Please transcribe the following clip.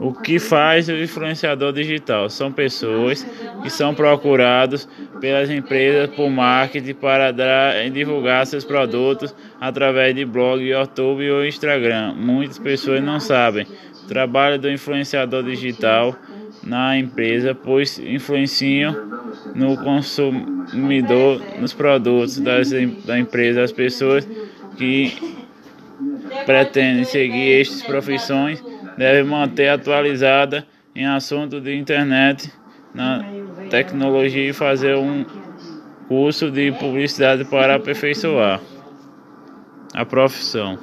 O que faz o influenciador digital? São pessoas que são procurados pelas empresas por marketing para dar, divulgar seus produtos através de blog, YouTube ou Instagram. Muitas pessoas não sabem o trabalho do influenciador digital na empresa, pois influenciam no consumidor, nos produtos das, da empresa, as pessoas que pretendem seguir estas profissões devem manter atualizada em assuntos de internet, na tecnologia e fazer um curso de publicidade para aperfeiçoar a profissão.